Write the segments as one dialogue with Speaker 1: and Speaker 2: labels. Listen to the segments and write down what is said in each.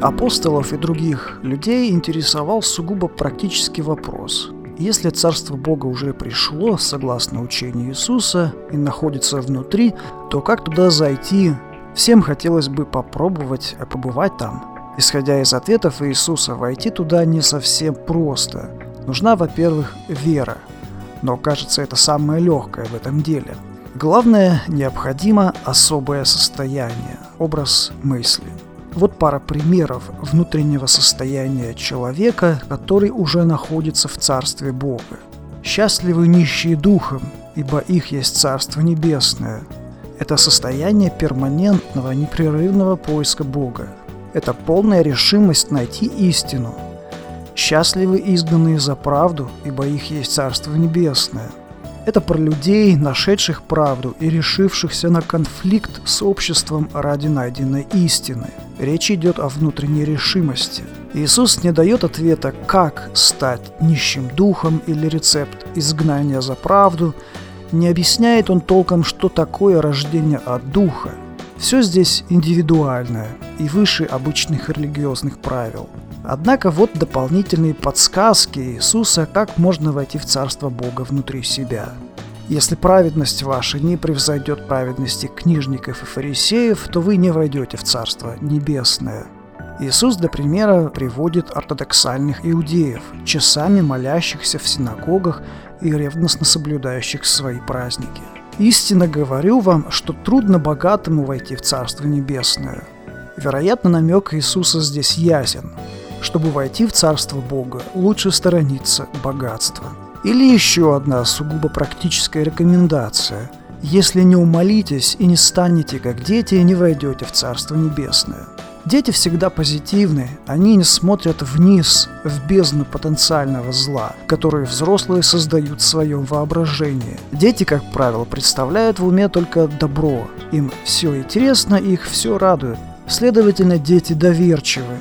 Speaker 1: Апостолов и других людей интересовал сугубо практический вопрос. Если Царство Бога уже пришло, согласно учению Иисуса, и находится внутри, то как туда зайти? Всем хотелось бы попробовать побывать там. Исходя из ответов Иисуса, войти туда не совсем просто. Нужна, во-первых, вера. Но кажется, это самое легкое в этом деле. Главное, необходимо особое состояние, образ мысли – вот пара примеров внутреннего состояния человека, который уже находится в Царстве Бога. «Счастливы нищие духом, ибо их есть Царство Небесное». Это состояние перманентного, непрерывного поиска Бога. Это полная решимость найти истину. «Счастливы изгнанные за правду, ибо их есть Царство Небесное». Это про людей, нашедших правду и решившихся на конфликт с обществом ради найденной истины. Речь идет о внутренней решимости. Иисус не дает ответа, как стать нищим духом или рецепт изгнания за правду. Не объясняет он толком, что такое рождение от духа. Все здесь индивидуальное и выше обычных религиозных правил – Однако вот дополнительные подсказки Иисуса, как можно войти в Царство Бога внутри себя. Если праведность ваша не превзойдет праведности книжников и фарисеев, то вы не войдете в Царство Небесное. Иисус для примера приводит ортодоксальных иудеев, часами молящихся в синагогах и ревностно соблюдающих свои праздники. Истинно говорю вам, что трудно богатому войти в Царство Небесное. Вероятно, намек Иисуса здесь ясен. Чтобы войти в Царство Бога, лучше сторониться богатства. Или еще одна сугубо практическая рекомендация. Если не умолитесь и не станете как дети, не войдете в Царство Небесное. Дети всегда позитивны, они не смотрят вниз, в бездну потенциального зла, которую взрослые создают в своем воображении. Дети, как правило, представляют в уме только добро. Им все интересно, их все радует. Следовательно, дети доверчивы,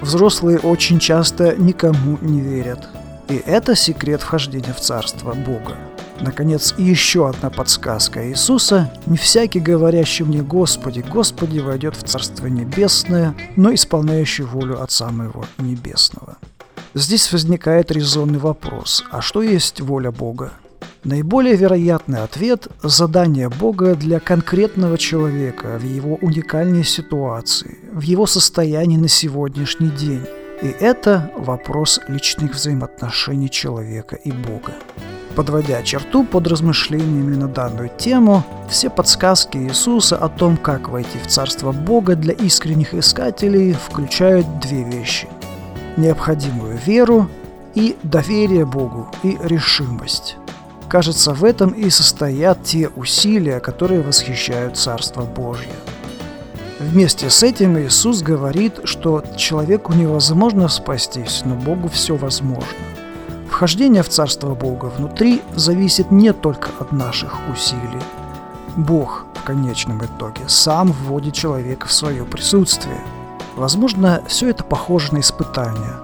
Speaker 1: Взрослые очень часто никому не верят. И это секрет вхождения в Царство Бога. Наконец, еще одна подсказка Иисуса. «Не всякий, говорящий мне Господи, Господи, войдет в Царство Небесное, но исполняющий волю Отца Моего Небесного». Здесь возникает резонный вопрос, а что есть воля Бога? Наиболее вероятный ответ – задание Бога для конкретного человека в его уникальной ситуации, в его состоянии на сегодняшний день. И это вопрос личных взаимоотношений человека и Бога. Подводя черту под размышлениями на данную тему, все подсказки Иисуса о том, как войти в Царство Бога для искренних искателей включают две вещи – необходимую веру и доверие Богу и решимость. Кажется, в этом и состоят те усилия, которые восхищают Царство Божье. Вместе с этим Иисус говорит, что человеку невозможно спастись, но Богу все возможно. Вхождение в Царство Бога внутри зависит не только от наших усилий. Бог в конечном итоге сам вводит человека в свое присутствие. Возможно, все это похоже на испытание.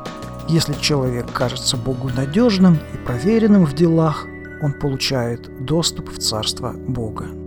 Speaker 1: Если человек кажется Богу надежным и проверенным в делах, он получает доступ в Царство Бога.